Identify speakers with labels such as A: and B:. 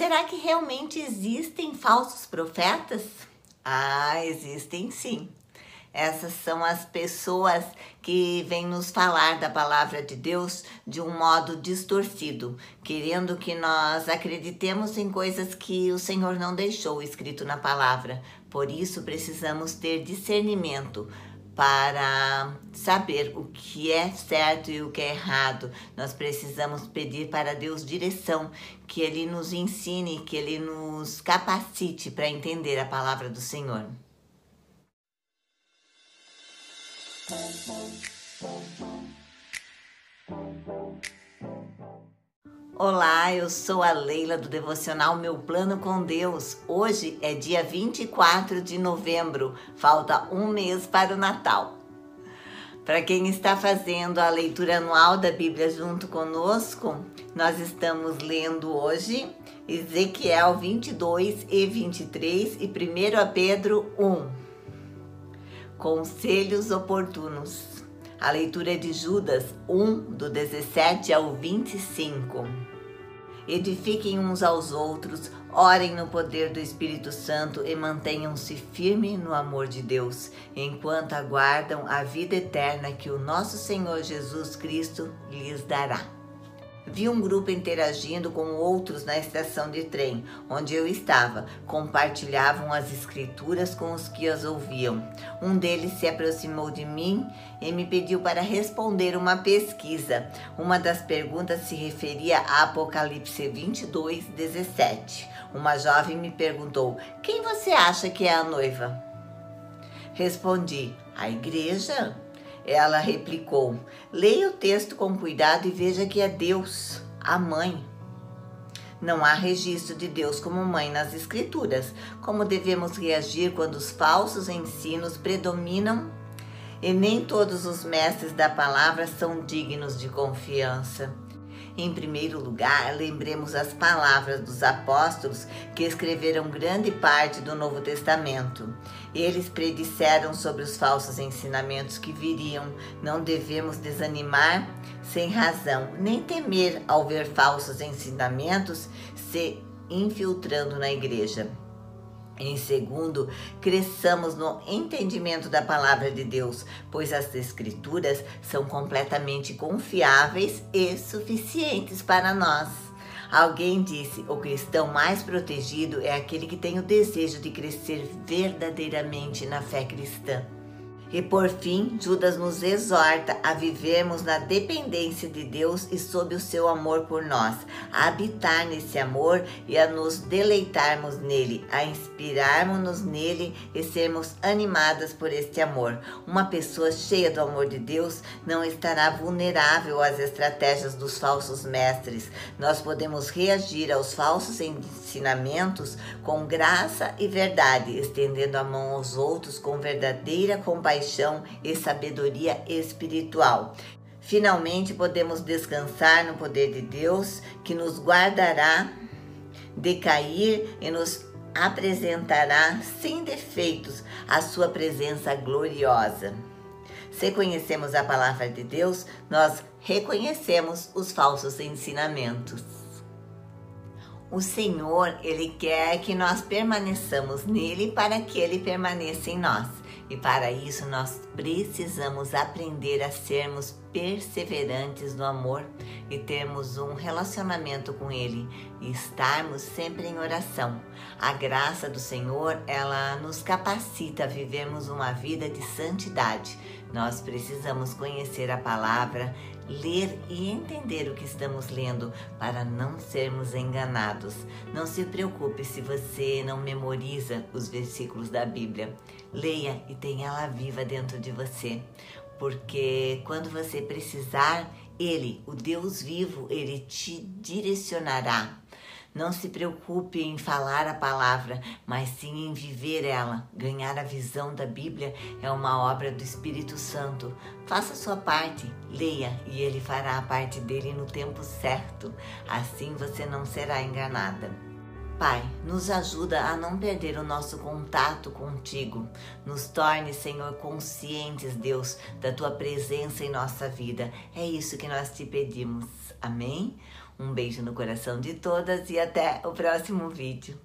A: Será que realmente existem falsos profetas? Ah, existem sim. Essas são as pessoas que vêm nos falar da palavra de Deus de um modo distorcido, querendo que nós acreditemos em coisas que o Senhor não deixou escrito na palavra. Por isso precisamos ter discernimento para saber o que é certo e o que é errado. Nós precisamos pedir para Deus direção, que Ele nos ensine, que Ele nos capacite para entender a palavra do Senhor. Olá, eu sou a Leila do devocional Meu Plano com Deus. Hoje é dia 24 de novembro, falta um mês para o Natal. Para quem está fazendo a leitura anual da Bíblia junto conosco, nós estamos lendo hoje Ezequiel 22 e 23 e 1 Pedro 1. Conselhos oportunos. A leitura é de Judas 1, do 17 ao 25. Edifiquem uns aos outros, orem no poder do Espírito Santo e mantenham-se firmes no amor de Deus, enquanto aguardam a vida eterna que o nosso Senhor Jesus Cristo lhes dará. Vi um grupo interagindo com outros na estação de trem, onde eu estava. Compartilhavam as escrituras com os que as ouviam. Um deles se aproximou de mim e me pediu para responder uma pesquisa. Uma das perguntas se referia a Apocalipse 22, 17. Uma jovem me perguntou: Quem você acha que é a noiva? Respondi: A igreja. Ela replicou: Leia o texto com cuidado e veja que é Deus, a mãe. Não há registro de Deus como mãe nas Escrituras. Como devemos reagir quando os falsos ensinos predominam? E nem todos os mestres da palavra são dignos de confiança. Em primeiro lugar, lembremos as palavras dos apóstolos que escreveram grande parte do Novo Testamento. Eles predisseram sobre os falsos ensinamentos que viriam. Não devemos desanimar sem razão, nem temer ao ver falsos ensinamentos se infiltrando na igreja. Em segundo, cresçamos no entendimento da palavra de Deus, pois as Escrituras são completamente confiáveis e suficientes para nós. Alguém disse: o cristão mais protegido é aquele que tem o desejo de crescer verdadeiramente na fé cristã. E por fim, Judas nos exorta a vivermos na dependência de Deus e sob o seu amor por nós, a habitar nesse amor e a nos deleitarmos nele, a inspirarmos-nos nele e sermos animadas por este amor. Uma pessoa cheia do amor de Deus não estará vulnerável às estratégias dos falsos mestres. Nós podemos reagir aos falsos ensinamentos com graça e verdade, estendendo a mão aos outros com verdadeira compaixão compaixão e sabedoria espiritual. Finalmente podemos descansar no poder de Deus que nos guardará de cair e nos apresentará sem defeitos a sua presença gloriosa. Se conhecemos a palavra de Deus, nós reconhecemos os falsos ensinamentos. O Senhor, ele quer que nós permaneçamos nele para que ele permaneça em nós. E para isso nós precisamos aprender a sermos perseverantes no amor e termos um relacionamento com Ele e estarmos sempre em oração. A graça do Senhor, ela nos capacita a vivermos uma vida de santidade. Nós precisamos conhecer a palavra, ler e entender o que estamos lendo para não sermos enganados. Não se preocupe se você não memoriza os versículos da Bíblia. Leia e tenha ela viva dentro de você, porque quando você precisar, Ele, o Deus vivo, Ele te direcionará. Não se preocupe em falar a palavra, mas sim em viver ela. Ganhar a visão da Bíblia é uma obra do Espírito Santo. Faça sua parte, leia e ele fará a parte dele no tempo certo. Assim você não será enganada. Pai, nos ajuda a não perder o nosso contato contigo. Nos torne, Senhor, conscientes, Deus, da tua presença em nossa vida. É isso que nós te pedimos. Amém? Um beijo no coração de todas e até o próximo vídeo.